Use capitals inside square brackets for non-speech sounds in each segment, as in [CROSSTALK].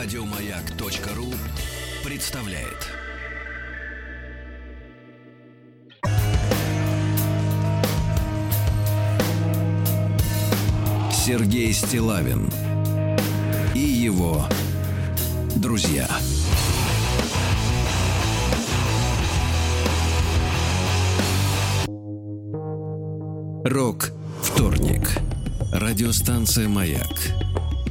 Радиомаяк.ру представляет. Сергей Стилавин и его друзья. Рок вторник. Радиостанция Маяк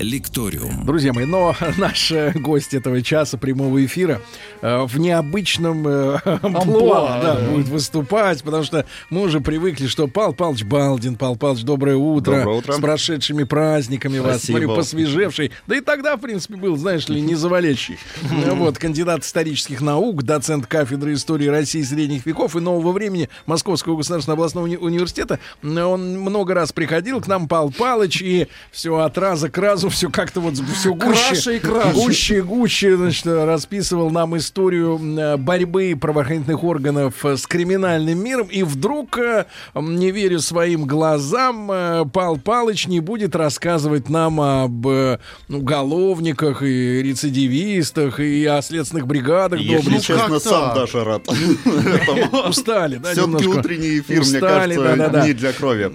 Лекториум. Друзья мои, но [LAUGHS] наш э, гость этого часа прямого эфира э, в необычном э, [LAUGHS] амплуа да, будет выступать, потому что мы уже привыкли, что Пал Палыч Балдин, Пал Палыч, доброе утро. Доброе утро. С прошедшими праздниками вас, Спасибо. смотрю, посвежевший. Да и тогда, в принципе, был, знаешь ли, не завалящий. Вот, кандидат исторических наук, доцент кафедры истории России средних веков и нового времени Московского государственного областного уни- университета. Он много раз приходил к нам, Пал Палыч, и все от раза к разу, все как-то вот все гуще, Краше и краше. гуще и гуще, значит, расписывал нам историю э, борьбы правоохранительных органов э, с криминальным миром, и вдруг, э, не верю своим глазам, Пал Палыч не будет рассказывать нам об э, уголовниках и рецидивистах и о следственных бригадах Если доблестных. честно, как сам даже рад. [LAUGHS] [LAUGHS] Устали, да, Все-таки утренний эфир, мне кажется, не для крови.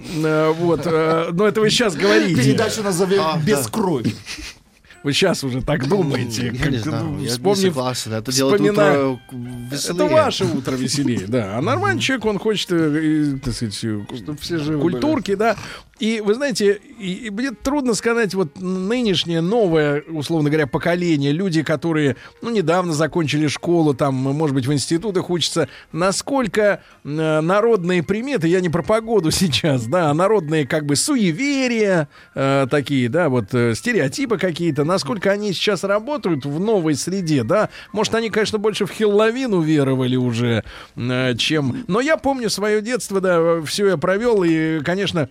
Вот, но это вы сейчас говорите. Передачу назовем А, без крови. Вы сейчас уже так думаете. Я как, не знаю, ну, я не согласен. Это делает вспоминая- утро веселее. Это ваше утро веселее, да. А нормальный человек, он хочет, э, э, так сказать, э, все живы культурки, да. И вы знаете, и, мне трудно сказать, вот нынешнее новое, условно говоря, поколение, люди, которые, ну, недавно закончили школу, там, может быть, в институтах учатся, насколько э, народные приметы, я не про погоду [LAUGHS] сейчас, да, а народные как бы суеверия э, такие, да, вот э, стереотипы какие-то, насколько они сейчас работают в новой среде, да. Может, они, конечно, больше в Хелловин уверовали уже, э, чем... Но я помню свое детство, да, все я провел, и, конечно,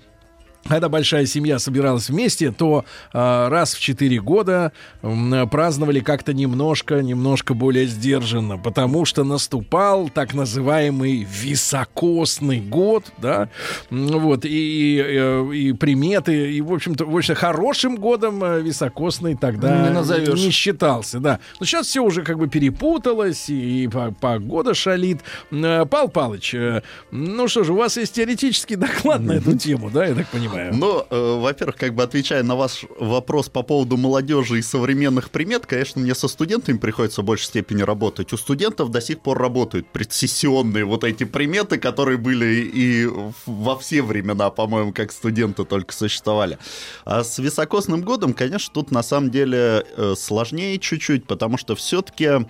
когда большая семья собиралась вместе, то э, раз в четыре года м, праздновали как-то немножко, немножко более сдержанно, потому что наступал так называемый високосный год, да, вот, и, э, и приметы, и, в общем-то, в общем, хорошим годом э, високосный тогда Не назовешь. не считался, да. Но сейчас все уже как бы перепуталось, и, и по- погода шалит. Э, Пал Палыч, э, ну что же, у вас есть теоретический доклад на эту тему, да, я так понимаю? Но, э, во-первых, как бы отвечая на ваш вопрос по поводу молодежи и современных примет, конечно, мне со студентами приходится в большей степени работать. У студентов до сих пор работают предсессионные вот эти приметы, которые были и во все времена, по-моему, как студенты только существовали. А с високосным годом, конечно, тут на самом деле э, сложнее чуть-чуть, потому что все-таки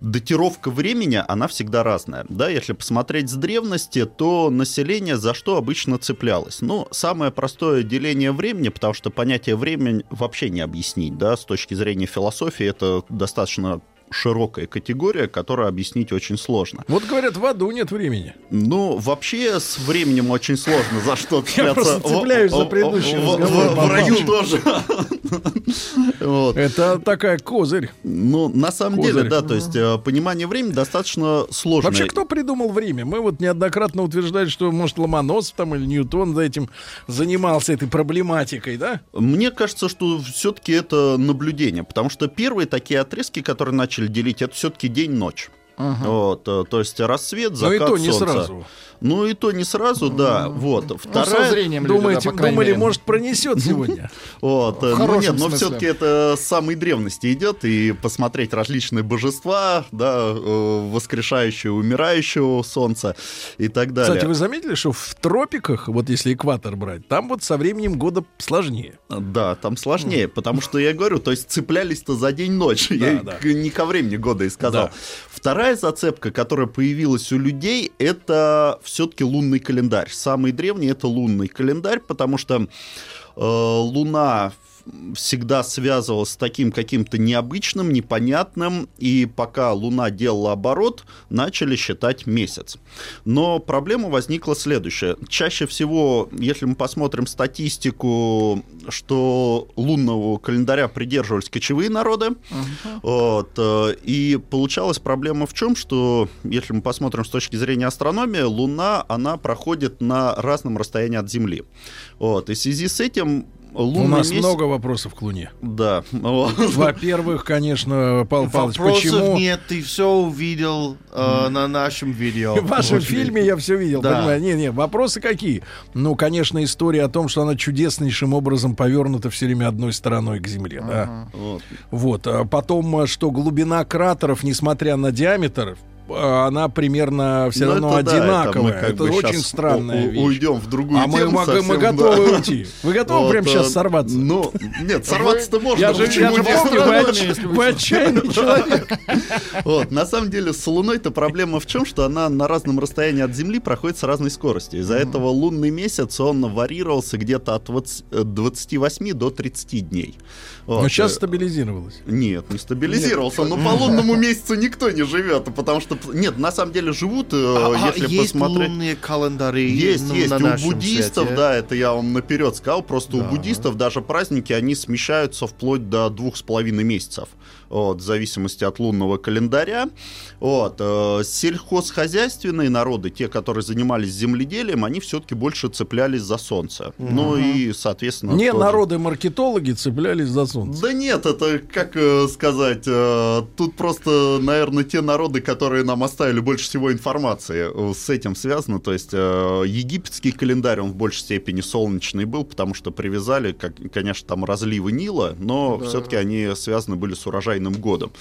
датировка времени, она всегда разная. Да, если посмотреть с древности, то население за что обычно цеплялось? Ну, самое простое деление времени, потому что понятие времени вообще не объяснить, да, с точки зрения философии это достаточно широкая категория, которую объяснить очень сложно. Вот говорят, в аду нет времени. Ну, вообще с временем очень сложно за что [LAUGHS] Я просто цепляться. цепляюсь за предыдущий разговор, в- раю тоже. [LAUGHS] Это такая козырь. Ну, на самом деле, да, то есть э, понимание времени достаточно сложное. Вообще, кто придумал время? Мы вот неоднократно утверждали, что, может, Ломоносов там или Ньютон за этим занимался, этой проблематикой, да? Мне кажется, что все-таки это наблюдение, потому что первые такие отрезки, которые начали делить, это все-таки день-ночь. Вот, э, то есть рассвет, Но закат и то не солнца. сразу. Ну и то не сразу, да. Вот. Ну, со Вторая, зрением люди, Думаете, да, по крайней думали, мере. может, пронесет сегодня? Вот, э, ну нет, но все-таки это с самой древности идет, и посмотреть различные божества, да, э, воскрешающего, умирающего солнца и так далее. Кстати, вы заметили, что в тропиках, вот если экватор брать, там вот со временем года сложнее. Да, там сложнее, потому что я говорю, то есть цеплялись-то за день-ночь. я да. к- не ко времени года и сказал. Да. Вторая зацепка, которая появилась у людей, это все-таки лунный календарь. Самый древний это лунный календарь, потому что э, Луна всегда связывалось с таким каким-то необычным, непонятным, и пока Луна делала оборот, начали считать месяц. Но проблема возникла следующая. Чаще всего, если мы посмотрим статистику, что лунного календаря придерживались кочевые народы, uh-huh. вот, э, и получалась проблема в чем, что если мы посмотрим с точки зрения астрономии, Луна, она проходит на разном расстоянии от Земли. Вот, и в связи с этим Лунный У нас месяц... много вопросов к Луне. Да. Во-первых, конечно, Павел Павлович, почему... нет, ты все увидел э, на нашем видео. В вашем фильме я все видел, да. понимаю. Не, не, вопросы какие? Ну, конечно, история о том, что она чудеснейшим образом повернута все время одной стороной к Земле, да. Вот. вот. А потом, что глубина кратеров, несмотря на диаметр, она примерно все ну, равно это, одинаковая. Да, это, это очень странная вещь. Уйдем в другую а тему. мы, совсем, мы готовы да. уйти. Вы готовы вот, прямо сейчас э, сорваться? Ну, нет, сорваться-то можно. Я же, я же помню, вы, вы отчаянный [LAUGHS] человек. Вот, на самом деле, с Луной-то проблема в чем, что она на разном расстоянии от Земли проходит с разной скоростью. Из-за этого лунный месяц, он варьировался где-то от 28 до 30 дней. Вот. Но сейчас стабилизировалось. Нет, не стабилизировался. Нет. Но по лунному месяцу никто не живет, потому что нет, на самом деле живут, э, а, а, если есть посмотреть. лунные календари. Есть, ну, есть. у буддистов, свете. да, это я вам наперед сказал. Просто да. у буддистов даже праздники они смещаются вплоть до двух с половиной месяцев вот, в зависимости от лунного календаря. Вот, э, сельхозхозяйственные народы, те, которые занимались земледелием, они все-таки больше цеплялись за солнце. Угу. Ну и, соответственно... Не народы-маркетологи цеплялись за солнце. Да нет, это, как э, сказать, э, тут просто, наверное, те народы, которые нам оставили больше всего информации, э, с этим связано. То есть э, египетский календарь, он в большей степени солнечный был, потому что привязали, как, конечно, там разливы Нила, но да. все-таки они связаны были с урожаем урожайным годом.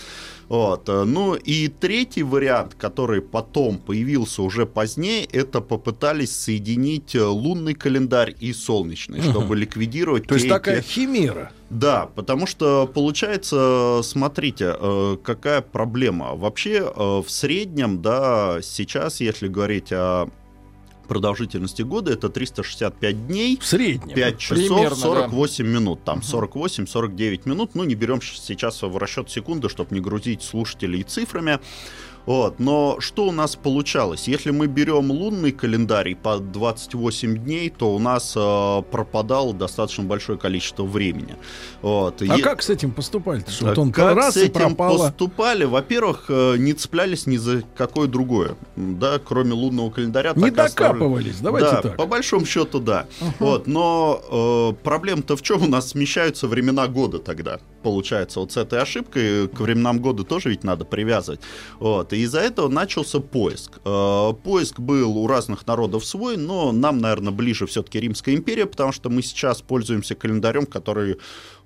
Вот. Э, ну и третий вариант, который потом появился уже позднее, это попытались соединить э, лунный календарь и солнечный, чтобы ликвидировать... То есть такая химера. Да, потому что получается, смотрите, э, какая проблема. Вообще в среднем, да, сейчас, если говорить о продолжительности года это 365 дней. В среднем. 5 часов Примерно, 48 да. минут. Там 48-49 минут. Ну, не берем сейчас в расчет секунды, чтобы не грузить слушателей цифрами. Вот. Но что у нас получалось? Если мы берем лунный календарь по 28 дней, то у нас э, пропадало достаточно большое количество времени. Вот. А е... как с этим поступали? Что вот он как раз с этим поступали? Во-первых, э, не цеплялись ни за какое другое, да, кроме лунного календаря. Не докапывались, оставили... давайте да, так. по большому счету, да. Uh-huh. Вот. Но э, проблема-то в чем? У нас смещаются времена года тогда. Получается, вот с этой ошибкой к временам года тоже ведь надо привязывать. Вот. И из-за этого начался поиск. Э, поиск был у разных народов свой, но нам, наверное, ближе все-таки Римская империя, потому что мы сейчас пользуемся календарем, который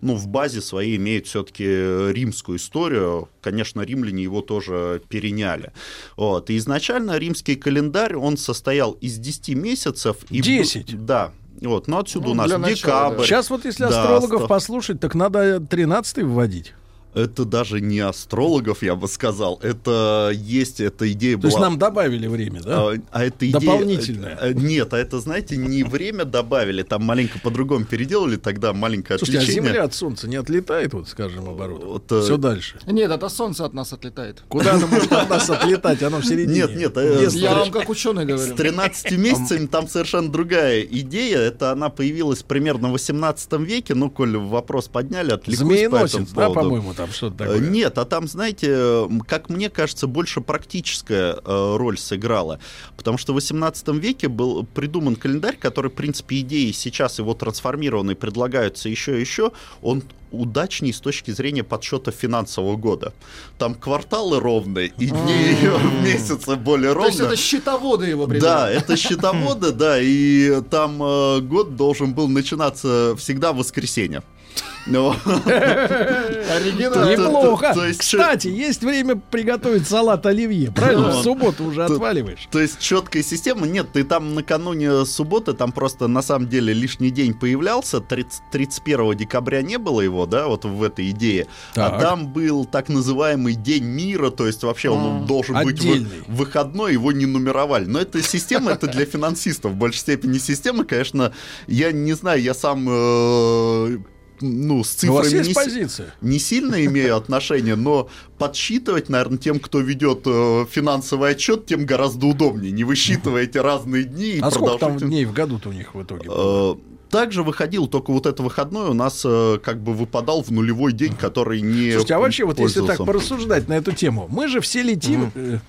ну, в базе своей имеет все-таки римскую историю. Конечно, римляне его тоже переняли. Вот. И изначально римский календарь, он состоял из 10 месяцев. 10? И, да, вот, но отсюда ну, у нас декабрь. Начала, да. Сейчас вот если да, астрологов 100... послушать, так надо 13 вводить это даже не астрологов, я бы сказал. Это есть, эта идея То была... То есть нам добавили время, да? А, а это идея... Дополнительное. А, нет, а это, знаете, не время добавили, там маленько по-другому переделали, тогда маленькое Слушайте, отличение. а Земля от Солнца не отлетает, вот, скажем, оборот? Вот, э, Все дальше. Нет, это Солнце от нас отлетает. Куда оно может от нас отлетать? Оно в середине. Нет, нет. Э, я вам как ученый говорю. С 13 месяцами там совершенно другая идея. Это она появилась примерно в 18 веке. Ну, коль вопрос подняли, отвлекусь Змееносец, да, по-моему, там что-то такое? Нет, а там, знаете, как мне кажется, больше практическая э, роль сыграла. Потому что в 18 веке был придуман календарь, который, в принципе, идеи сейчас его трансформированные предлагаются еще и еще. Он удачней с точки зрения подсчета финансового года. Там кварталы ровные, и дни месяца более ровные. То есть это счетоводы его придумали. Да, это счетоводы, да, и там э, год должен был начинаться всегда в воскресенье. Ну. Неплохо. Кстати, есть время приготовить салат оливье. Правильно? В субботу уже отваливаешь. То есть четкая система. Нет, ты там накануне субботы, там просто на самом деле лишний день появлялся. 31 декабря не было его, да, вот в этой идее. А там был так называемый День мира, то есть вообще он должен быть выходной, его не нумеровали. Но эта система, это для финансистов. В большей степени система, конечно, я не знаю, я сам э, ну, с У вас цифрами не, позиция? не сильно имею отношения, но подсчитывать, наверное, тем, кто ведет э, финансовый отчет, тем гораздо удобнее. Не высчитывая эти разные дни и А сколько там дней в году-то у них в итоге? было? Э, Также выходил, только вот это выходной у нас э, как бы выпадал в нулевой день, который не Слушайте, а вообще, вот если так порассуждать на эту тему, мы же все летим э, э,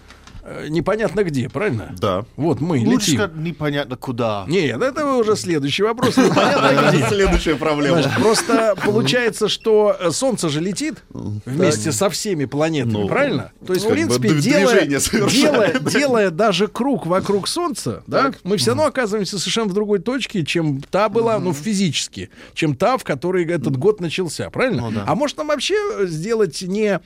непонятно где, правильно? Да. Вот мы Лучше летим. сказать, непонятно куда. Нет, это уже следующий вопрос. Непонятно где. Следующая проблема. Просто получается, что э, Солнце же летит вместе со всеми планетами, Ну, правильно? То есть, в принципе, делая, даже круг вокруг Солнца, да, мы все равно оказываемся совершенно в другой точке, чем та была, ну, физически, чем та, в которой этот год начался, правильно? Ну. А может нам вообще э, сделать не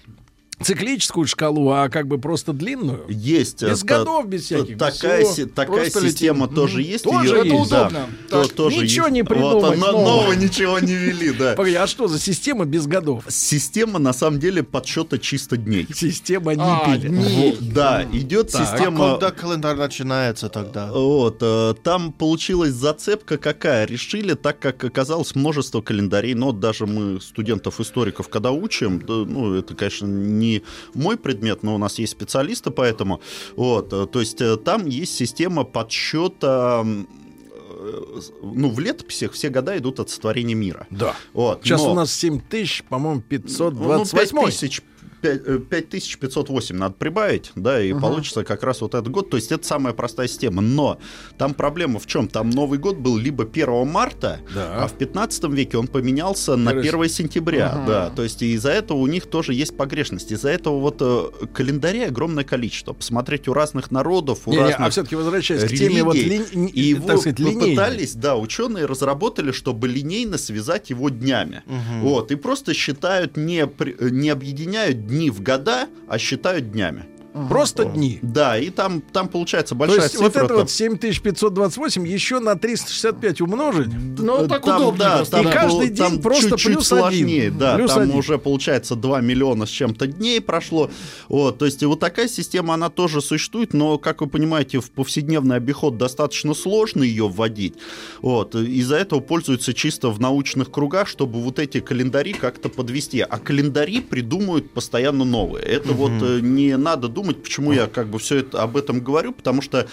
циклическую шкалу, а как бы просто длинную? Есть. Без э, годов, та- без всяких, без Такая, всего. си- такая система летим. тоже есть. Тоже её- есть. да, то- тоже ничего есть. не Вот, придумать а на- нового. нового ничего не вели, да. [LAUGHS] Погоди, а что за система без годов? Система на самом деле подсчета чисто дней. Система не А, дней. Да, идет Так. А система. когда календарь начинается тогда? Вот, э, там получилась зацепка какая? Решили, так как оказалось множество календарей, но вот даже мы студентов-историков, когда учим, ну, это, конечно, не мой предмет, но у нас есть специалисты по этому, вот, э, то есть э, там есть система подсчета э, ну, в летописях все года идут от сотворения мира. Да. Вот, Сейчас но- у нас 7 тысяч, по-моему, ну, 528. 5000, пять- э, 5508 надо прибавить, да, и получится как раз вот этот год. То есть это самая простая система. Но там проблема в чем? Там Новый год был либо 1 марта, Да. а в 15 веке он поменялся на Первое 1 сентября. Да, то есть из-за этого у них тоже есть погрешность. Из-за этого вот э, календарей огромное количество. Посмотреть у разных народов, у Не, не, разных а все-таки возвращаясь к теме вот религий. линь- И его так сказать, линейной. попытались, да, ученые разработали, чтобы линейно связать его днями. Вот, и просто считают, не, не объединяют дни в года, а считают днями. Просто дни. Да, и там, там получается То большая есть цифра. вот это там- вот 7528 еще на 365 умножить. Ну, так там, удобнее да, просто, там, И каждый был- день там просто чуть-чуть плюс сложнее, один. да, Плюс там один. уже получается 2 миллиона с чем-то дней прошло, вот, то есть вот такая система, она тоже существует, но, как вы понимаете, в повседневный обиход достаточно сложно ее вводить, вот, из-за этого пользуются чисто в научных кругах, чтобы вот эти календари как-то подвести, а календари придумывают постоянно новые, это вот э, не надо думать, почему я как бы все это об этом говорю, потому что э,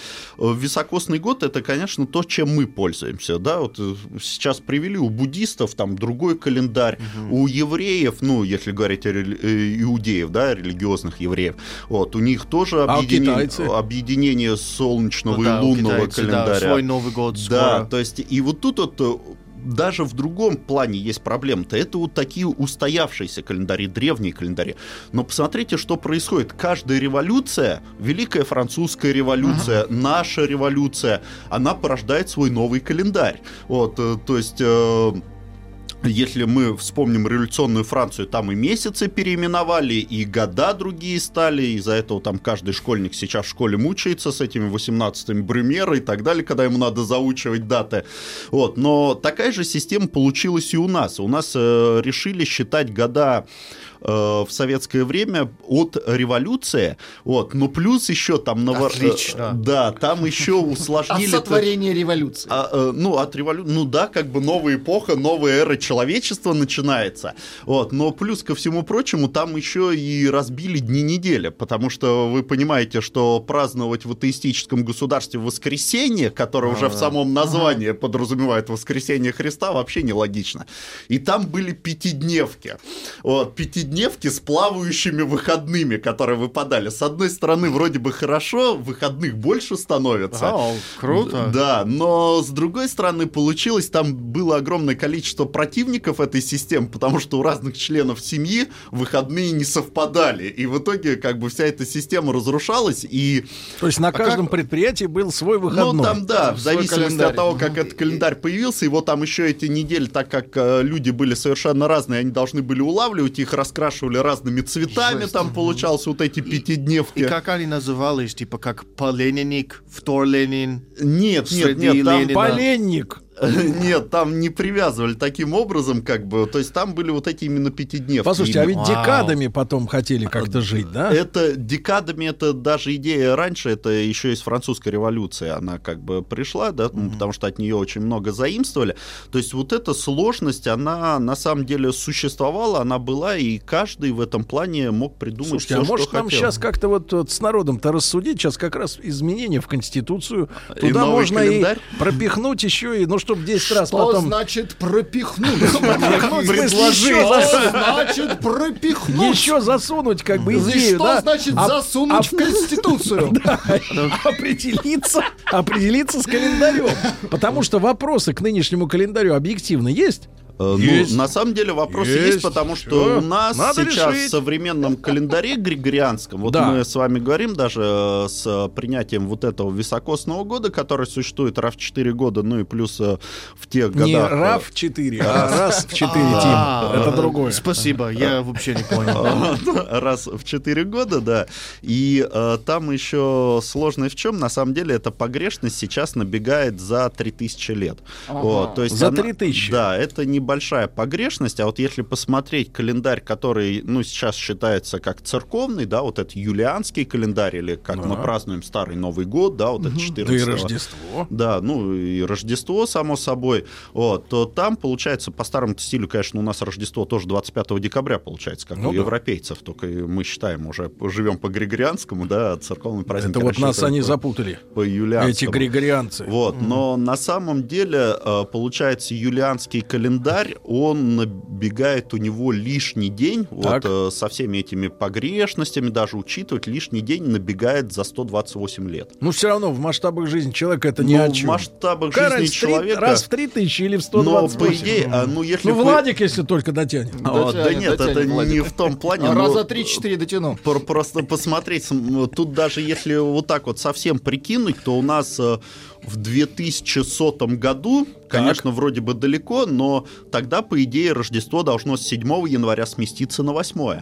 високосный год это, конечно, то, чем мы пользуемся, да, вот э, сейчас привели у буддистов там другой календарь, у евреев, ну, если говорить о рели- э, иудеев, да, религиозных евреев, вот, у них тоже А объединение, китайцы? объединение солнечного Ну да, и у лунного китайцев, да, календаря. свой Новый год Да, скоро. то есть и вот тут вот даже в другом плане есть проблема-то. Это вот такие устоявшиеся календари, древние календари. Но посмотрите, что происходит. Каждая революция, Великая Французская революция, наша революция, она порождает свой новый календарь. Вот, э, то есть... если мы вспомним революционную Францию, там и месяцы переименовали, и года другие стали, из-за этого там каждый школьник сейчас в школе мучается с этими 18-ми Брюмера и так далее, когда ему надо заучивать даты. Вот. Но такая же система получилась и у нас. У нас э, решили считать года в советское время от революции, вот, но плюс еще там... Отлично. э, Да, там еще [LAUGHS] От усложнили... сотворения революции. А, э, ну, от революции, ну да, как бы новая эпоха, новая эра человечества начинается. Вот, но плюс ко всему прочему, там еще и разбили дни недели, потому что вы понимаете, что праздновать в атеистическом государстве воскресенье, которое уже в самом названии подразумевает воскресенье Христа, вообще нелогично. И там были пятидневки. Вот, пятидневки с плавающими выходными, которые выпадали. С одной стороны, вроде бы хорошо, выходных больше становится. Вау, круто. Да, но с другой стороны получилось, там было огромное количество противников этой системы, потому что у разных членов семьи выходные не совпадали. И в итоге как бы вся эта система разрушалась, и То есть на каждом предприятии был свой выходной. ну, там, да, в зависимости календарь. от того, как этот календарь появился, его там еще эти недели, так как э, люди были совершенно разные, они должны были улавливать, их раскрашивали разными цветами, Жесть. там получался вот эти пятидневки. И как они назывались, типа как поленинник, втор Ленин? Нет, нет, нет, там... Ленина. Поленник. [LAUGHS] Нет, там не привязывали таким образом, как бы. То есть там были вот эти именно пятидневки. Послушайте, а ведь Вау. декадами потом хотели как-то жить, да? Это декадами, это даже идея раньше, это еще из французской революции она как бы пришла, да, ну, потому что от нее очень много заимствовали. То есть вот эта сложность, она на самом деле существовала, она была, и каждый в этом плане мог придумать Слушайте, все, а может что нам хотел. сейчас как-то вот, вот с народом-то рассудить, сейчас как раз изменения в Конституцию, И туда новый можно календарь? и пропихнуть еще и, ну, чтобы 10 раз Что потом... значит пропихнуть? [LAUGHS] Зас- значит пропихнуть? еще засунуть как бы идею, что значит А- засунуть в Конституцию? [LAUGHS] определиться, определиться с календарем. Потому что вопросы к нынешнему календарю объективно есть. Э, Есть. Ну, на самом деле вопрос есть, Есть. потому что у нас Надо сейчас решить. в современном календаре григорианском, вот Да. мы с вами говорим даже э, с принятием вот этого високосного года, который существует раз в 4 года, ну и плюс э, в тех годах... Не э, РАФ 4, а раз в 4, [LAUGHS] А, Тим. Это другое. Спасибо, я вообще не понял. [LAUGHS] раз в 4 года, да. И там еще сложность в чем? На самом деле эта погрешность сейчас набегает за 3000 лет. То есть За она- 3000? Да, это небольшая погрешность, а вот если посмотреть календарь, который, ну, сейчас считается как церковный, да, вот это юлианский календарь, или как мы Да. празднуем Старый Новый год, да, вот это Да 14 и Рождество. да, ну и Рождество, само собой, вот, то там, получается, по старому стилю, конечно, у нас Рождество тоже 25 декабря, получается, как Ну у да. европейцев, только мы считаем уже, живем по григорианскому, да, а церковный праздник Это вот нас рассчитываем они по- запутали. по юлианскому. Эти григорианцы. Вот, но на самом деле, э, получается, юлианский календарь, он набегает у него лишний день, вот Так. э, со всеми этими погрешностями, даже учитывать, лишний день набегает за 128 лет. Ну, все равно в масштабах жизни человека это ни Ну, о в чем. масштабах Какая жизни три- человека... Раз в 3 тысячи или в Но 128. по идее, а, ну если Ну, бы- Владик, если только дотянет. А, да Дотянет, нет, это дотянет, Владик. не в том плане. А но Раза три-четыре дотяну. про- Просто посмотреть, см, тут даже если вот так вот совсем прикинуть, то у нас э, в 2100 году, конечно, вроде бы далеко, но тогда, по идее, Рождество должно с 7 января сместиться на 8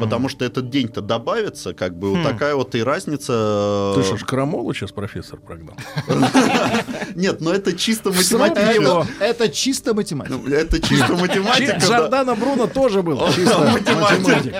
Потому что этот день-то добавится, как бы вот такая вот и разница. Ты что ж, Крамолу сейчас профессор прогнал? [LAUGHS] Нет, но это чисто математика. его. Это чисто математика. Это чисто математика. Жордана Бруно тоже был чисто [LAUGHS] Математик.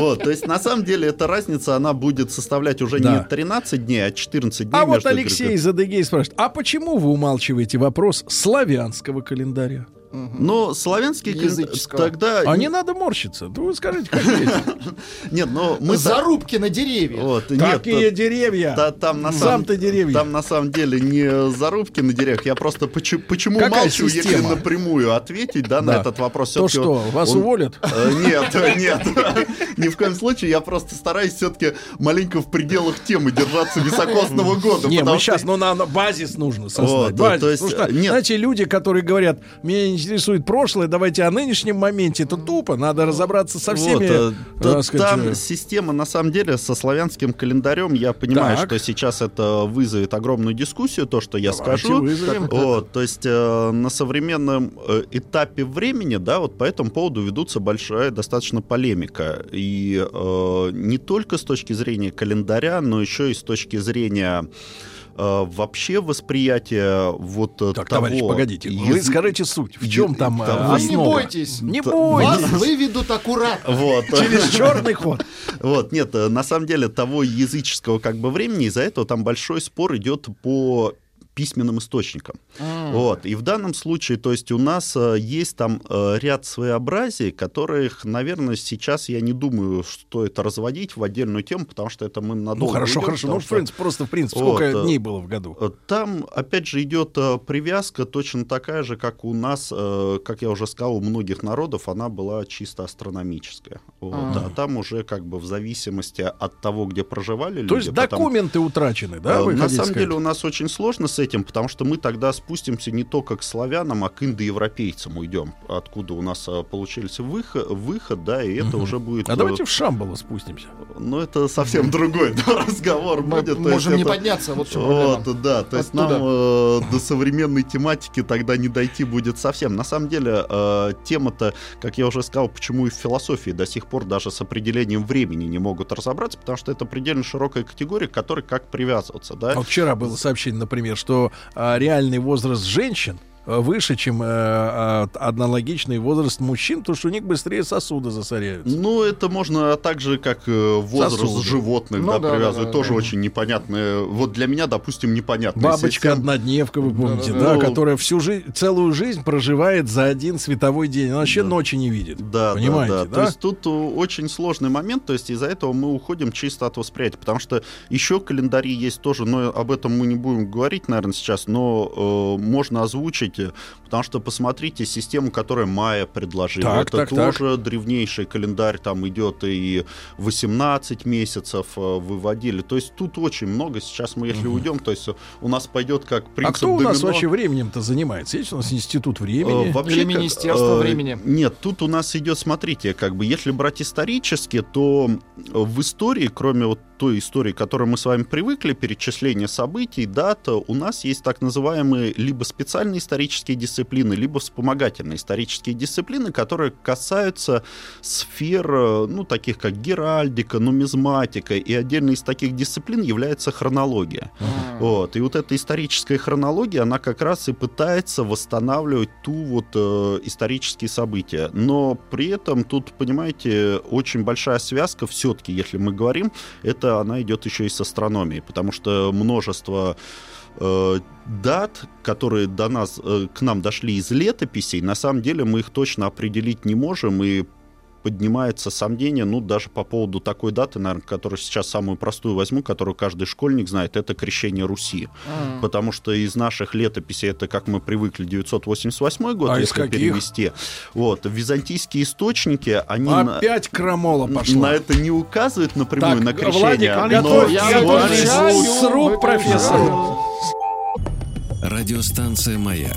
Вот, то есть на самом деле эта разница, она будет составлять уже Да. не 13 дней, а 14 дней. А вот Алексей из Адыгей спрашивает, а почему вы умалчиваете вопрос славянского календаря? Но славянский календарь- Языческого. тогда... А не надо морщиться. Да Вы скажите, как есть. [LAUGHS] Нет, но мы... Зарубки на деревьях. Вот, нет, Какие деревья? та- там на самом... Сам-то деревья. Там на самом деле не зарубки на деревьях. Я просто почему, молчу, если напрямую ответить да, на этот вопрос. То что, вас уволят? [LAUGHS] Э, Нет, нет, [LAUGHS] ни в коем случае. Я просто стараюсь все-таки маленько в пределах темы держаться високосного года. Не, потому мы сейчас, ну, на, базис нужно создать. Базис. то есть, Потому что, нет. знаете, люди, которые говорят, меня не интересует прошлое, давайте о нынешнем моменте, это тупо, надо разобраться со всеми, Вот, э, так та- сказать, там э, система, на самом деле, со славянским календарем, я понимаю, Так. что сейчас это вызовет огромную дискуссию, то, что я Давайте скажу. вызовем. Вот, то есть э, на современном э, этапе времени, да, вот по этому поводу ведутся большая достаточно полемика. И э, не только с точки зрения календаря, но еще и с точки зрения э, вообще восприятия вот э, Так, того... товарищ, погодите, вы язы- скажите суть. В чем там э, того- Вы не основа? бойтесь. Не Да. Вас бойтесь. выведут аккуратно. Вот. [LAUGHS] Через черный ход. [LAUGHS] Вот, нет, э, на самом деле того языческого как бы времени, из-за этого там большой спор идет по письменным источникам. Вот. И в данном случае, то есть у нас э, есть там э, ряд своеобразий, которых, наверное, сейчас я не думаю, что это разводить в отдельную тему, потому что это мы надолго Ну хорошо, уйдем, хорошо. потому Ну, в что- принципе, просто в принципе, Вот, сколько э, дней было в году? Там, опять же, идет привязка точно такая же, как у нас, как я уже сказал, у многих народов она была чисто астрономическая. Вот. А там уже как бы в зависимости от того, где проживали люди. То есть потому- документы утрачены, да? Вы На самом сказать? деле у нас очень сложно с этим, потому что мы тогда спустимся не только к славянам, а к индоевропейцам уйдем, откуда у нас э, получился выход, выход да, и это уже будет... А э, давайте в Шамбало спустимся. Ну, это совсем другой [LAUGHS] разговор будет. можем не подняться, вот вот, да, то есть нам э, до современной тематики тогда не дойти будет совсем. На самом деле, э, тема-то, как я уже сказал, почему и в философии до сих пор даже с определением времени не могут разобраться, потому что это предельно широкая категория, к которой как привязываться, да? Вот вчера было сообщение, например, что а, реальный возраст женщин э, выше, чем э, э, аналогичный возраст мужчин, потому что у них быстрее сосуды засоряются. Ну, это можно так же, как э, возраст Сосуды. животных, Ну да, да, привязывать. да, да, Тоже да. очень непонятное. Вот для меня, допустим, непонятно. Бабочка однодневка, вы помните, Да-да-да. да, Ну, которая всю жизнь, целую жизнь проживает за один световой день. Она вообще Да. ночи не видит. Да, Понимаете, да, да? да. То есть тут э, очень сложный момент, то есть из-за этого мы уходим чисто от восприятия, потому что еще календари есть тоже, но об этом мы не будем говорить, наверное, сейчас, но э, можно озвучить, э, потому что посмотрите систему, которую Майя предложила. Так, Это так, тоже древнейший календарь, там идет и 18 месяцев э, выводили. То есть тут очень много. Сейчас мы, если уйдем, то есть у нас пойдет как принцип А кто у нас домино. вообще временем-то занимается? Есть у нас институт Э, времени? вообще Или как, Министерство э, времени? Нет, тут у нас идет, смотрите, как бы, если брать исторически, то в истории, кроме вот той истории, к которой мы с вами привыкли, перечисление событий, дат, у нас есть так называемые либо специальные исторические дисциплины, либо вспомогательные исторические дисциплины, которые касаются сфер, э, ну, таких как геральдика, нумизматика, и отдельно из таких дисциплин является хронология. Вот. И вот эта историческая хронология, она как раз и пытается восстанавливать ту вот э, исторические события. Но при этом тут, понимаете, очень большая связка все-таки, если мы говорим, это она идет еще и с астрономией, потому что множество э, дат, которые до нас, э, к нам дошли из летописей, на самом деле мы их точно определить не можем, и поднимается сомнение, ну, даже по поводу такой даты, наверное, которую сейчас самую простую возьму, которую каждый школьник знает, это крещение Руси. Потому что из наших летописей, это, как мы привыкли, 988 год, А из если каких? перевести. Вот, византийские источники, они... на- Опять крамола пошла. на это не указывают напрямую Так, на крещение. Владик, но готовь, я с вами- отвечаю. сруб профессора. Радиостанция «Маяк»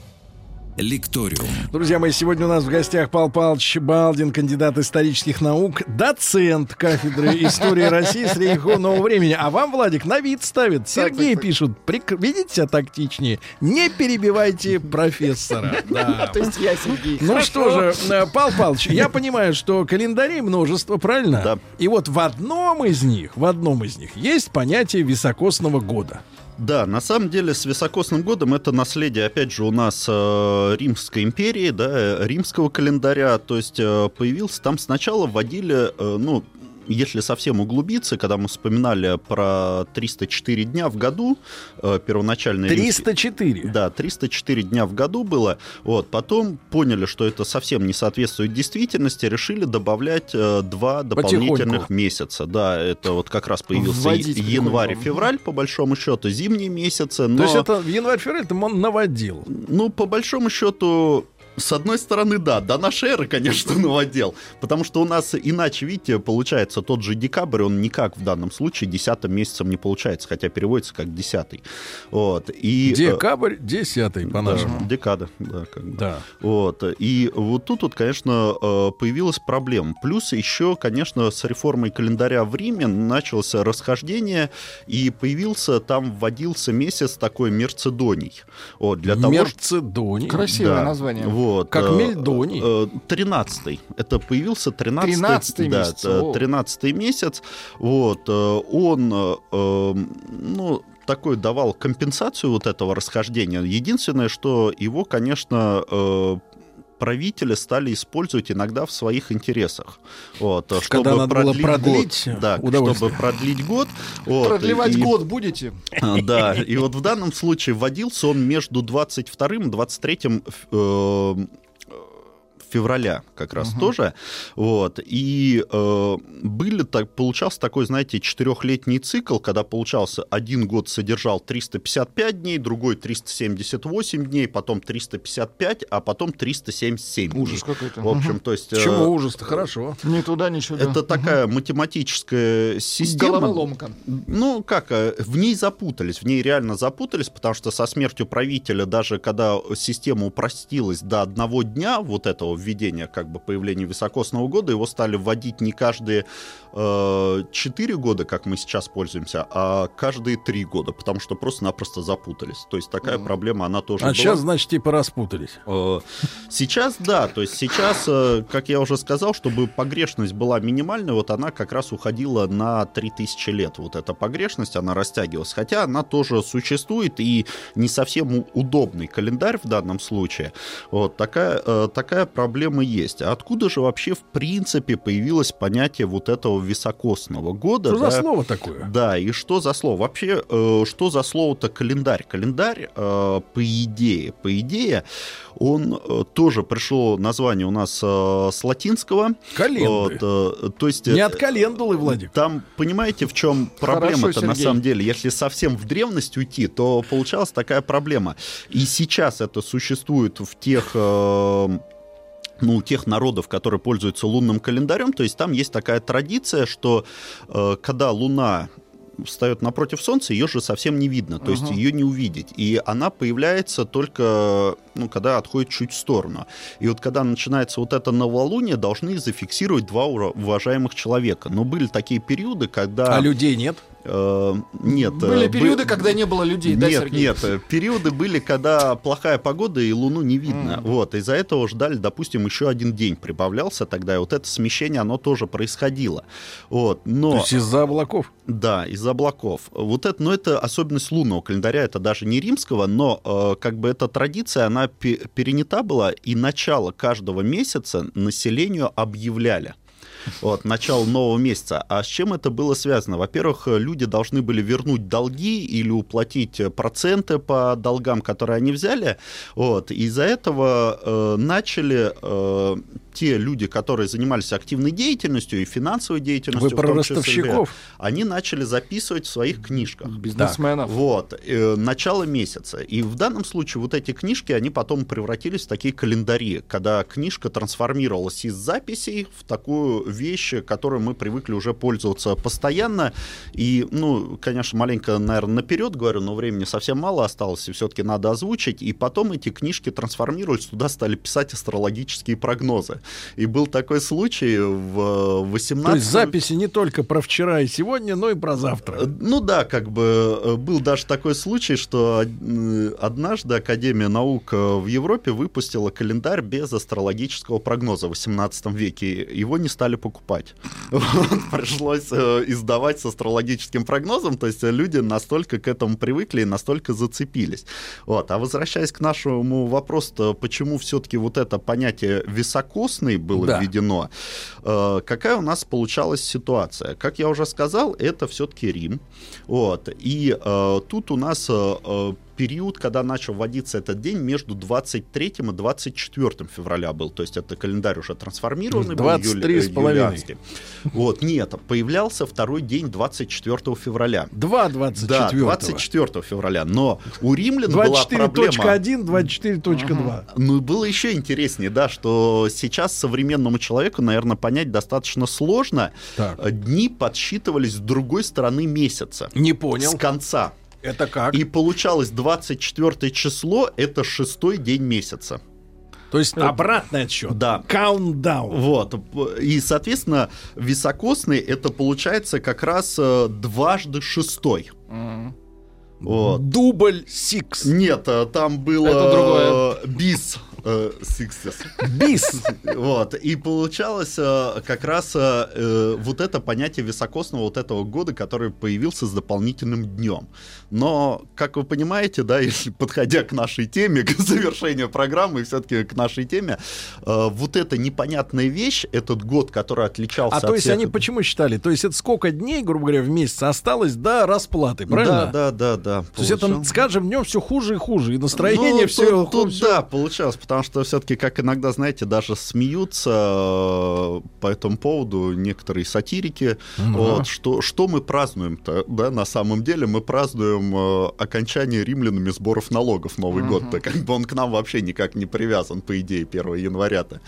«Лекториум». Друзья мои, сегодня у нас в гостях Павел Павлович Балдин, кандидат исторических наук, доцент кафедры истории России средневекового времени. А вам, Владик, на вид ставит. Сергей пишут, «Прик- видите себя тактичнее, не перебивайте профессора. [LAUGHS] Да. То есть я, Сергей. Ну что же, э, Павел Павлович, я понимаю, что календарей множество, правильно? Да. И вот в одном из них, в одном из них есть понятие високосного года. Да, на самом деле с високосным годом это наследие, опять же, у нас э, Римской империи, да, э, римского календаря. То есть э, появился там сначала вводили, э, ну, если совсем углубиться, когда мы вспоминали про 304 дня в году, э, первоначально... римский- 304. Да, 304 дня в году было. Вот, потом поняли, что это совсем не соответствует действительности, решили добавлять э, два дополнительных месяца. Да, это вот как раз появился Вводить и- январь и потихоньку. февраль, по большому счету, зимние месяцы. Но, То есть это январь-февраль это он наводил. ну, по большому счету, с одной стороны, да, до нашей эры, конечно, [LAUGHS] наводил. Потому что у нас иначе, видите, получается, тот же декабрь, он никак в данном случае десятым месяцем не получается, хотя переводится как десятый. Вот. И, э, Декабрь 10 да, по-нашему. декада, да, как бы. Да. Вот. И вот тут вот, конечно, э, появилась проблема. Плюс еще, конечно, с реформой календаря в Риме началось расхождение, и появился, там вводился месяц такой Мерцедоний. Вот, для того, Мерцедоний. Красивое да. название. Вот. Как э, Мельдоний. э, 13-й. Это появился 13-й. 13-й да, месяц, э, о. 13-й месяц. Вот. э, Он, э, э, ну, такой давал компенсацию вот этого расхождения. Единственное, что его, конечно, э, правители стали использовать иногда в своих интересах. Вот, э, Когда надо было продлить год, да, чтобы продлить год. вот, Продлевать и- год будете? а, Да, и вот в данном случае вводился он между 22 и 23 э, февраля как раз тоже. Вот. И э, были так, получался такой, знаете, четырехлетний цикл, когда получался один год содержал 355 дней, другой 378 дней, потом 355, а потом 377 дней. Ужас какой-то. В общем, то есть... э, Чему ужас-то? Хорошо. Ни туда, ни сюда. Это такая математическая система. Головоломка. Ну, как, э, в ней запутались, в ней реально запутались, потому что со смертью правителя, даже когда система упростилась до одного дня вот этого введения как бы появления високосного года, его стали вводить не каждые э, 4 года, как мы сейчас пользуемся, а каждые 3 года, потому что просто-напросто запутались. То есть такая проблема, она тоже А была. сейчас, значит, типа распутались. Э, Сейчас, да, то есть сейчас, э, как я уже сказал, чтобы погрешность была минимальной, вот она как раз уходила на 3000 лет. Вот эта погрешность, она растягивалась. Хотя она тоже существует и не совсем удобный календарь в данном случае. Вот такая, э, такая проблема есть. А откуда же вообще в принципе появилось понятие вот этого високосного года? Что за да? слово такое? Да, и что за слово? Вообще, э, что за слово-то календарь? Календарь, э, по идее, по идее, он э, тоже пришло название у нас э, с латинского. Календы. Вот, э, то есть... Не э, от календулы, Владик. Там, понимаете, в чем проблема-то на самом деле? Если совсем в древность уйти, то получалась такая проблема. И сейчас это существует в тех... э, ну, у тех народов, которые пользуются лунным календарем, то есть там есть такая традиция, что э, когда Луна встает напротив Солнца, ее же совсем не видно, то есть ее не увидеть. И она появляется только, ну, когда отходит чуть в сторону. И вот когда начинается вот это новолуние, должны зафиксировать два уважаемых человека. Но были такие периоды, когда... А людей нет? Э, нет. Были э, бы- периоды, когда не было людей, да, нет, Сергей? нет, э, периоды были, когда плохая погода и Луну не видно. Вот, из-за этого ждали, допустим, еще один день прибавлялся тогда, и вот это смещение, оно тоже происходило. Вот, но... То есть из-за облаков? Да, из облаков. Вот это, но это особенность лунного календаря, это даже не римского, но э, как бы эта традиция, она пе- перенята была, и начало каждого месяца населению объявляли. Вот, начало нового месяца. А с чем это было связано? Во-первых, люди должны были вернуть долги или уплатить э, проценты по долгам, которые они взяли. Вот. Из-за этого э, начали э, те люди, которые занимались активной деятельностью и финансовой деятельностью, Вы в про ростовщиков? они начали записывать в своих книжках. Бизнесменов. Вот, э, начало месяца. И в данном случае вот эти книжки, они потом превратились в такие календари, когда книжка трансформировалась из записей в такую вещь, которой мы привыкли уже пользоваться постоянно. И, ну, конечно, маленько, наверное, наперед говорю, но времени совсем мало осталось, и все-таки надо озвучить. И потом эти книжки трансформировались, туда стали писать астрологические прогнозы. И был такой случай в 18 То есть записи не только про вчера и сегодня, но и про Э, завтра. Ну да, как бы э, был даже такой случай, что э, однажды Академия наук э, в Европе выпустила календарь без астрологического прогноза в 18 веке. Его не стали покупать. [LAUGHS] Пришлось э, издавать с астрологическим прогнозом, то есть э, люди настолько к этому привыкли и настолько зацепились. Вот. А возвращаясь к нашему вопросу, почему все-таки вот это понятие високосный было Да. введено, э, какая у нас получалась ситуация? Как я уже сказал, это все-таки Рим. Вот. И э, тут у нас э, период, когда начал вводиться этот день, между 23 и 24 февраля был. То есть это календарь уже трансформированный. был, 23 с юли- половиной. юлианский. Вот, нет, появлялся второй день 24 февраля. 2 Да, 24 24 февраля. Но у римлян была проблема... 24.1, 24.2. Ну, было еще интереснее, да, что сейчас современному человеку, наверное, понять достаточно сложно. Так. Дни подсчитывались с другой стороны месяца. Не понял. С конца. Это как? И получалось 24 число — это шестой день месяца. То есть обратный отсчет. Да. Countdown. Вот. И, соответственно, високосный — это получается как раз э, дважды шестой. Вот. Дубль сикс. Нет, э, там было Это другое. э, бис. Э, sixes. Бис. Вот, и получалось э, как раз э, вот это понятие високосного вот этого года, который появился с дополнительным днем. Но, как вы понимаете, да, [LAUGHS] если подходя к нашей теме, к завершению программы, все-таки к нашей теме, вот эта непонятная вещь, этот год, который отличался А от то есть всех- они почему считали? То есть это сколько дней, грубо говоря, в месяц осталось до расплаты, правильно? Да, да, да, да. То есть это получал- с каждым днем все хуже и хуже, и настроение Ну, все, тут, тут да, получалось, потому что все-таки, как иногда, знаете, даже смеются э, по этому поводу некоторые сатирики. Вот, что, что мы празднуем-то, да, на самом деле мы празднуем э, окончание римлянами сборов налогов Новый год-то, как бы он к нам вообще никак не привязан, по идее, 1 января-то.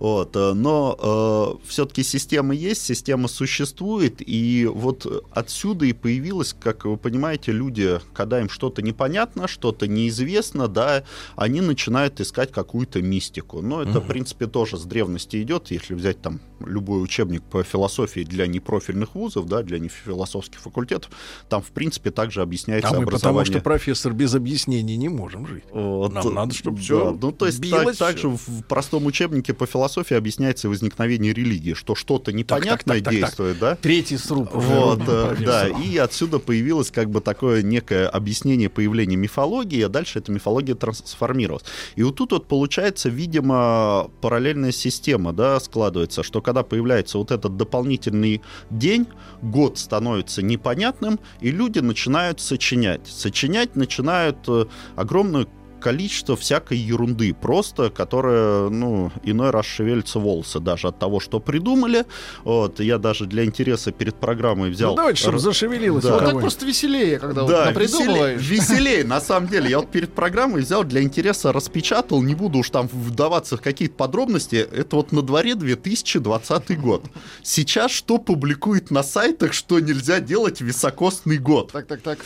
Вот, э, но все-таки система есть, система существует, и вот отсюда и появилось, как вы понимаете, люди, когда им что-то непонятно, что-то неизвестно, да, они начинают искать какую-то мистику. Но это, в принципе, тоже с древности идет. Если взять там любой учебник по философии для непрофильных вузов, да, для нефилософских факультетов, там, в принципе, также объясняется А мы образование. потому что профессор без объяснений не можем жить. Вот, Нам надо, чтобы да, всё Ну, то есть так, также в простом учебнике по философии объясняется возникновение религии, что что-то непонятное так, так, так. действует, да? Третий сруб. Вот, э, да, и отсюда появилось как бы такое некое объяснение появления мифологии, а дальше эта мифология трансформировалась. И вот тут вот получается, видимо, параллельная система, да, складывается, что когда появляется вот этот дополнительный день, год становится непонятным, и люди начинают сочинять. Сочинять начинают э, огромную количество всякой ерунды просто, которая, ну, иной раз шевелятся волосы даже от того, что придумали. Вот, я даже для интереса перед программой взял... Ну давайте, чтобы зашевелилось Да. Вот так просто веселее, когда вот да, напридумываешь. веселее, веселее, [LAUGHS] на самом деле. Я вот перед программой взял для интереса, распечатал, не буду уж там вдаваться в какие-то подробности. Это вот на дворе 2020 год. Сейчас что публикует на сайтах, что нельзя делать в високосный год? Так, так, так.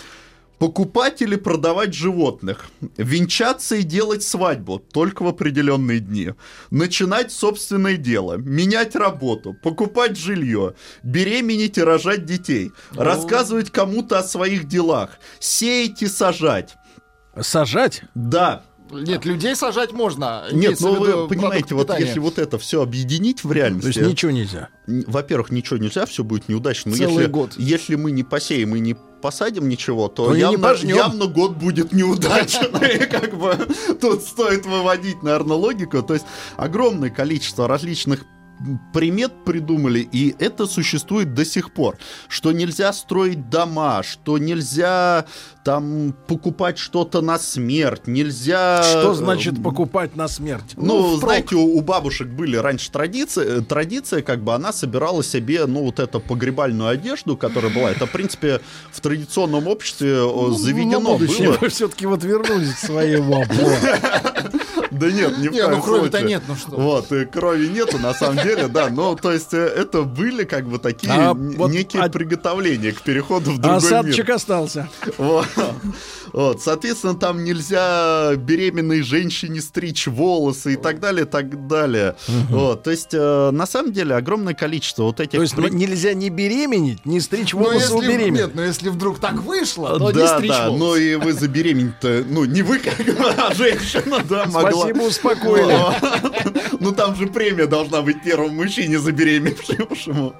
Покупать или продавать животных. Венчаться и делать свадьбу только в определенные дни. Начинать собственное дело. Менять работу. Покупать жилье. Беременеть и рожать детей. Рассказывать кому-то о своих делах. Сеять и сажать. Сажать? Да. Нет, людей сажать можно. Нет, имеется ну вы понимаете, вот питания. если вот это все объединить в То реальности... есть ничего нельзя. Во-первых, ничего нельзя, все будет неудачно. Но Целый если, год. если мы не посеем и не посадим ничего, то, То и не явно, явно год будет неудачный. [LAUGHS] И Как бы тут стоит выводить, наверное, логику. То есть огромное количество различных примет придумали, и это существует до сих пор. Что нельзя строить дома, что нельзя там покупать что-то на смерть, нельзя... Что э, значит покупать на смерть? ну, впрок. знаете, у, у бабушек были раньше традиции, э, традиция, как бы она собирала себе, ну, вот эту погребальную одежду, которая была. Это, в принципе, в традиционном обществе э, Ну, заведено будущее было. вы все-таки вот вернулись к своему. [LAUGHS] Да нет, не в Не, коем ну крови-то случае. нет, ну что. Вот, крови нету, на самом деле, да. Ну, то есть, э, это были как бы такие А вот некие а- приготовления к переходу в другой Осадчик мир. остался. Вот. Вот, соответственно, там нельзя беременной женщине стричь волосы и так далее, так далее. Вот, то есть, э, на самом деле, огромное количество вот этих... То есть при- ну, нельзя не беременеть, не стричь Ну, волосы у если, беременных. нет, но если вдруг так вышло, то не да, стричь да, волосы. но и вы забеременеть-то, ну, не вы как а женщина, да, могла. Спасибо, успокоили. Ну, там же премия должна быть первому мужчине забеременевшему.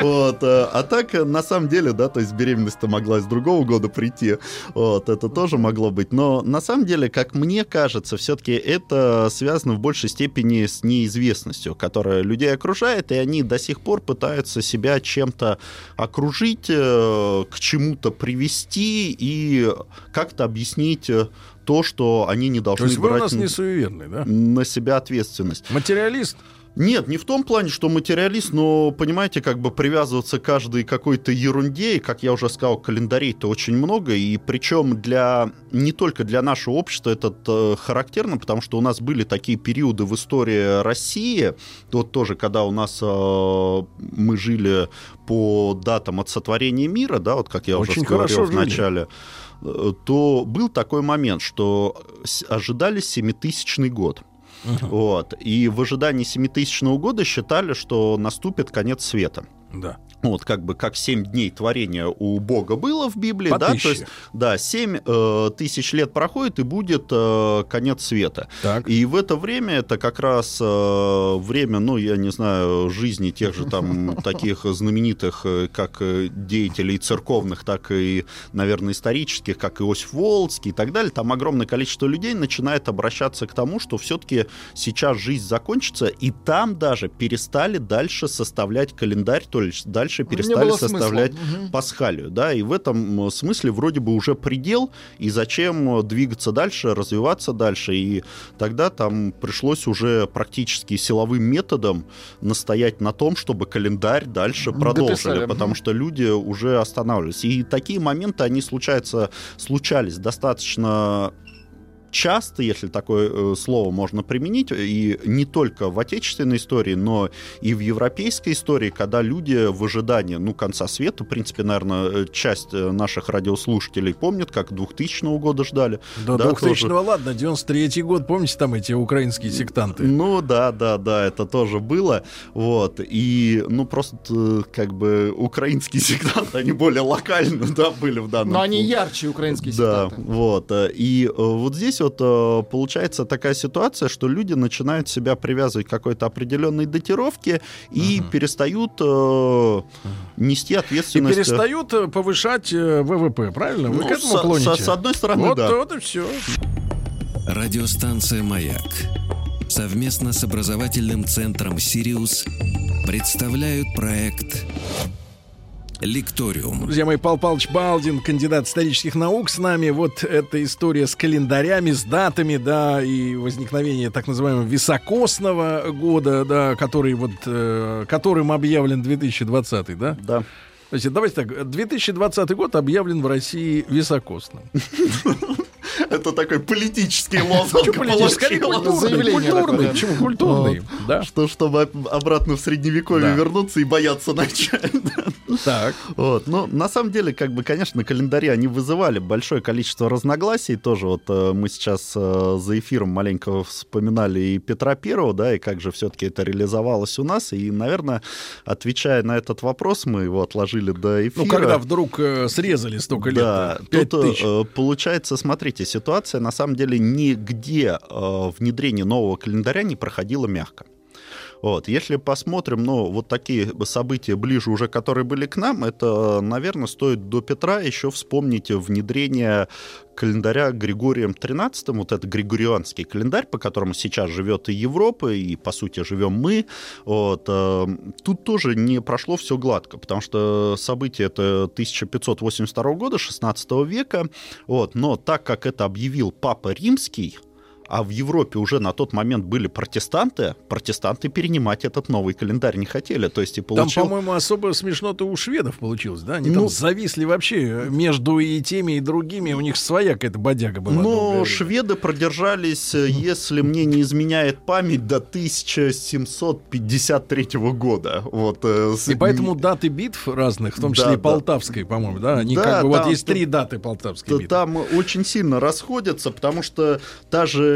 Вот. э, А так, э, на самом деле, да, то есть беременность-то могла из другого года прийти. Вот, это тоже могло быть. Но на самом деле, как мне кажется, все-таки это связано в большей степени с неизвестностью, которая людей окружает, и они до сих пор пытаются себя чем-то окружить, э, к чему-то привести и как-то объяснить э, то, что они не То должны есть вы у брать нас не суеверный, да? на себя ответственность. Материалист? Нет, не в том плане, что материалист, но, понимаете, как бы привязываться к каждой какой-то ерунде, и, как я уже сказал, календарей-то очень много, и причем для, не только для нашего общества это э, характерно, потому что у нас были такие периоды в истории России, вот тоже, когда у нас э, мы жили по датам от сотворения мира, да, вот как я Очень уже говорил в начале, э, то был такой момент, что ожидали 7000 год. Вот. И в ожидании 7000 года считали, что наступит конец света. Да. Вот, как бы как 7 дней творения у Бога было в Библии, По да, тысяче. то есть, да, 7 э, тысяч лет проходит и будет э, конец света. Так. И в это время это как раз э, время, ну, я не знаю, жизни тех же там [LAUGHS] таких знаменитых, э, как э, деятелей церковных, так и, наверное, исторических, как Иосиф Волцкий и так далее. Там огромное количество людей начинает обращаться к тому, что все-таки сейчас жизнь закончится, и там даже перестали дальше составлять календарь, то есть дальше Не перестали было смысла. составлять Мгм. пасхалию, да, и в этом смысле вроде бы уже предел, и зачем э, двигаться дальше, развиваться дальше, и тогда там пришлось уже практически силовым методом настоять на том, чтобы календарь дальше продолжили, Дописали, потому что люди уже останавливались. И такие моменты, они случаются, случались достаточно часто, если такое э, слово можно применить, и не только в отечественной истории, но и в европейской истории, когда люди в ожидании, ну, конца света, в принципе, наверное, э, часть э, наших радиослушателей помнит, как 2000 года ждали. До Да, 2000 тоже. ладно, 93 год, помните там эти украинские сектанты? Ну да, да, да, это тоже было. Вот. И, ну, просто э, как бы украинские [LAUGHS] сектанты, они более локально, да, были в данном Но они ярче украинские Да, сектанты. вот. э, И э, вот здесь вот э, получается такая ситуация, что люди начинают себя привязывать к какой-то определенной датировке и перестают э, нести И ответственность. э, перестают э, повышать ВВП, правильно? Вы ну, к этому со- клоните? со- с одной стороны, вот, да. вот и все. Радиостанция «Маяк» совместно с образовательным центром «Сириус» представляют проект «Лекториум». Друзья мои, Пал Палыч Балдин, кандидат исторических наук с нами. Вот эта история с календарями, с датами, да, и возникновение так называемого високосного года, да, который вот, э, которым объявлен 2020, да? Да. Есть, давайте так, 2020 год объявлен в России високосным. [LAUGHS] Это такой политический лозунг политический? Культурный, почему культурный, да? Что, чтобы об- обратно в средневековье вернуться и бояться начать. Так. Вот. Ну, на самом деле, как бы, конечно, календари, они вызывали большое количество разногласий. Тоже вот э, мы сейчас э, за эфиром маленько вспоминали и Петра Первого, да, и как же все-таки это реализовалось у нас. И, наверное, отвечая на этот вопрос, мы его отложили до эфира. Ну, когда вдруг э, срезали столько лет? Да, тут тысяч. получается, смотрите, ситуация на самом деле нигде э, внедрение нового календаря не проходило мягко. Вот. Если посмотрим, ну, вот такие события ближе уже, которые были к нам, это, наверное, стоит до Петра еще вспомнить внедрение календаря Григорием XIII, вот это григорианский календарь, по которому сейчас живет и Европа, и, по сути, живем мы. Вот. э, Тут тоже не прошло все гладко, потому что событие это 1582 года, 16 века, вот. но так как это объявил Папа Римский, а в Европе уже на тот момент были протестанты, протестанты перенимать этот новый календарь не хотели. То есть и Там, получил... по-моему, особо смешно-то у шведов получилось, да? Они Ну- там зависли вообще между и теми, и другими. У них своя какая-то бодяга была. Но время. шведы продержались, э, если мне не изменяет память, до 1753 года. Вот, э, с- И поэтому даты битв разных, в том числе Да, и да. Полтавской, по-моему, да? Они Да, как бы вот там- есть три даты Полтавской Да битвы. там очень сильно расходятся, потому что даже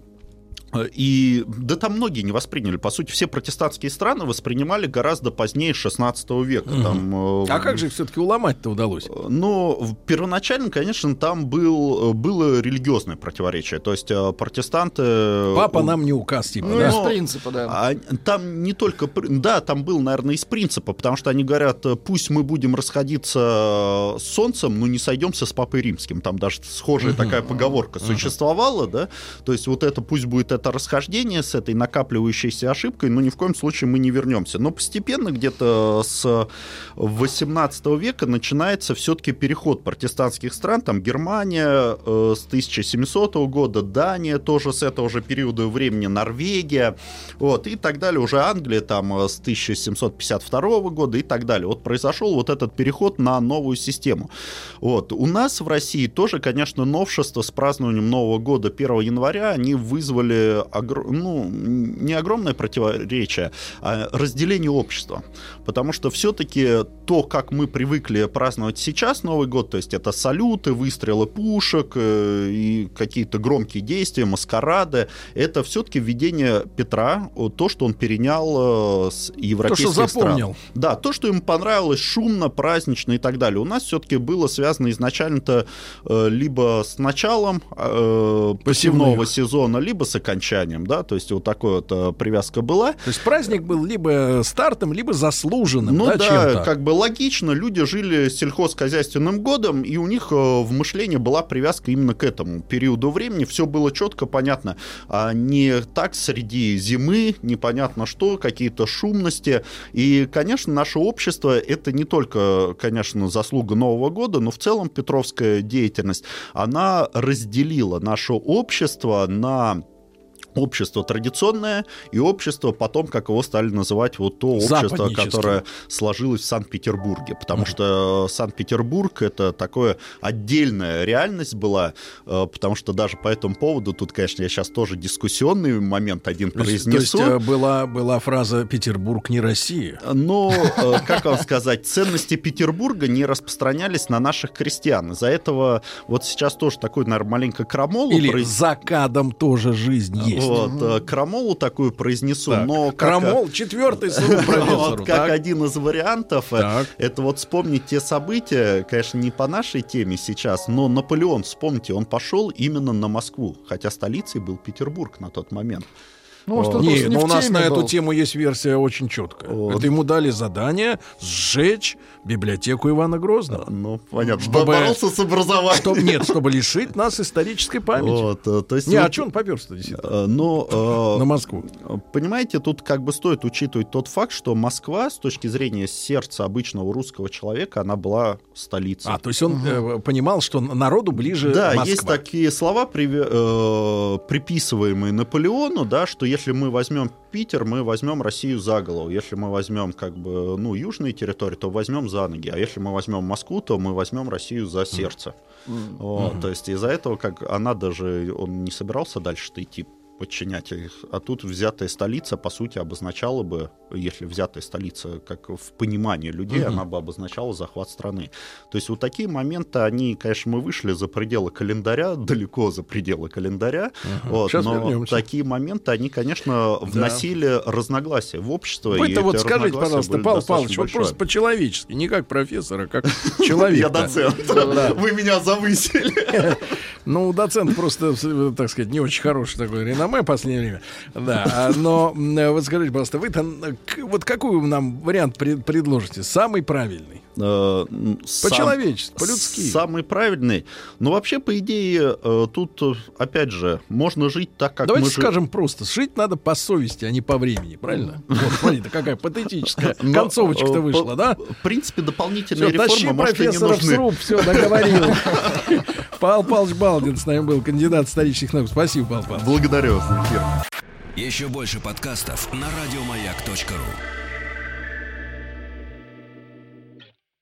и да там многие не восприняли. По сути, все протестантские страны воспринимали гораздо позднее 16 века. Там, э, А как же их все-таки уломать-то удалось? Но в- первоначально, конечно, там был, было религиозное противоречие. То есть э, протестанты... Папа э, нам не указ, типа, Ну, да? из принципа, да. А там не только... Да, там был, наверное, из принципа, потому что они говорят, э, пусть мы будем расходиться с солнцем, но не сойдемся с Папой Римским. Там даже схожая такая поговорка существовала, да? То есть вот это пусть будет это расхождение с этой накапливающейся ошибкой, но ни в коем случае мы не вернемся. Но постепенно где-то с 18 века начинается все-таки переход протестантских стран, там Германия э, с 1700 года, Дания тоже с этого же периода времени, Норвегия, вот, и так далее, уже Англия там э, с 1752 года и так далее. Вот произошел вот этот переход на новую систему. Вот. У нас в России тоже, конечно, новшества с празднованием Нового года 1 января, они вызвали огр- ну, не огромное противоречие, а разделение общества. Потому что все-таки то, как мы привыкли праздновать сейчас Новый год, то есть это салюты, выстрелы пушек э, и какие-то громкие действия, маскарады, это все-таки введение Петра, то, что он перенял э, с То, европейских что стран. запомнил. Да, то, что ему понравилось шумно, празднично и так далее. У нас все-таки было связано изначально-то э, либо с началом э, Посевных. сезона, либо с окончанием, да, то есть вот такая вот э, привязка была. То есть праздник был либо стартом, либо заслуженным, Ну да, да, как бы логично, люди жили сельхозхозяйственным годом, и у них э, в мышлении была привязка именно к этому периоду времени. Все было четко, понятно, а не так среди зимы, непонятно что, какие-то шумности. И, конечно, наше общество это не только, конечно, заслуга Нового года, но в целом Петровская деятельность, она разделила наше общество на общество традиционное и общество потом, как его стали называть, вот то общество, которое сложилось в Санкт-Петербурге. Потому что Санкт-Петербург это такое отдельная реальность была, э, потому что даже по этому поводу, тут, конечно, я сейчас тоже дискуссионный момент один произнесу. то есть, э, была, была фраза «Петербург не Россия». Но, э, как вам сказать, ценности Петербурга не распространялись на наших крестьян. Из-за этого вот сейчас тоже такой, наверное, маленько крамолу Или произ- «За кадом тоже жизнь есть». Вот, э, крамолу такую произнесу, Так, но как, Крамол, четвертый [LAUGHS] вот как один из вариантов, э, Так. это вот вспомнить те события, конечно, не по нашей теме сейчас, но Наполеон, вспомните, он пошел именно на Москву, хотя столицей был Петербург на тот момент. Ну, может, он Не, но в у нас на эту был. тему есть версия очень четкая. Вот. Это ему дали задание сжечь библиотеку Ивана Грозного. Ну, понятно, Чтобы- боролся с образованием. Чтоб, нет, чтобы лишить нас исторической памяти. Вот, э, то есть Не, а вот, что он поперся действительно? э, ну, э, На Москву. Понимаете, тут как бы стоит учитывать тот факт, что Москва с точки зрения сердца обычного русского человека, она была столицей. А, то есть он э, понимал, что народу ближе Да, Москва. есть такие слова, приве- э, приписываемые Наполеону, да, что если мы возьмем Питер, мы возьмем Россию за голову. Если мы возьмем как бы, ну, южные территории, то возьмем за ноги. А если мы возьмем Москву, то мы возьмем Россию за сердце. Вот, То есть из-за этого, как она даже, он не собирался дальше-то идти подчинять их. А тут взятая столица, по сути, обозначала бы, если взятая столица, как в понимании людей, она бы обозначала захват страны. То есть вот такие моменты, они, конечно, мы вышли за пределы календаря, [LAUGHS] далеко за пределы календаря, вот, Щас но вернемся. такие моменты, они, конечно, вносили разногласия в общество. Вы-то вот скажите, пожалуйста, Павел Павлович, вот просто по-человечески, не как профессор, а как [LAUGHS] человек. Я доцент. [LAUGHS] Вы меня завысили. Ну, у доцента просто, так сказать, не очень хороший такой реноме в последнее время. Да, а, но вот скажите, пожалуйста, вы там, вот какой нам вариант пред- предложите? Самый правильный? Э, сам- По-человечески, по-людски. Самый правильный. Но вообще, по идее, э, тут, э, опять же, можно жить так, как Давайте мы скажем просто, жить надо по совести, а не по времени, правильно? Вот, смотрите, какая патетическая [LAUGHS] концовочка-то э, вышла, да? В принципе, дополнительные реформы, может, и не нужны. сруб, все, договорил. [LAUGHS] Павел Павлович Балдин с нами был, кандидат исторических наук. Спасибо, Павел Павлович. Благодарю вас за эфир. Еще больше подкастов на радиомаяк.ру.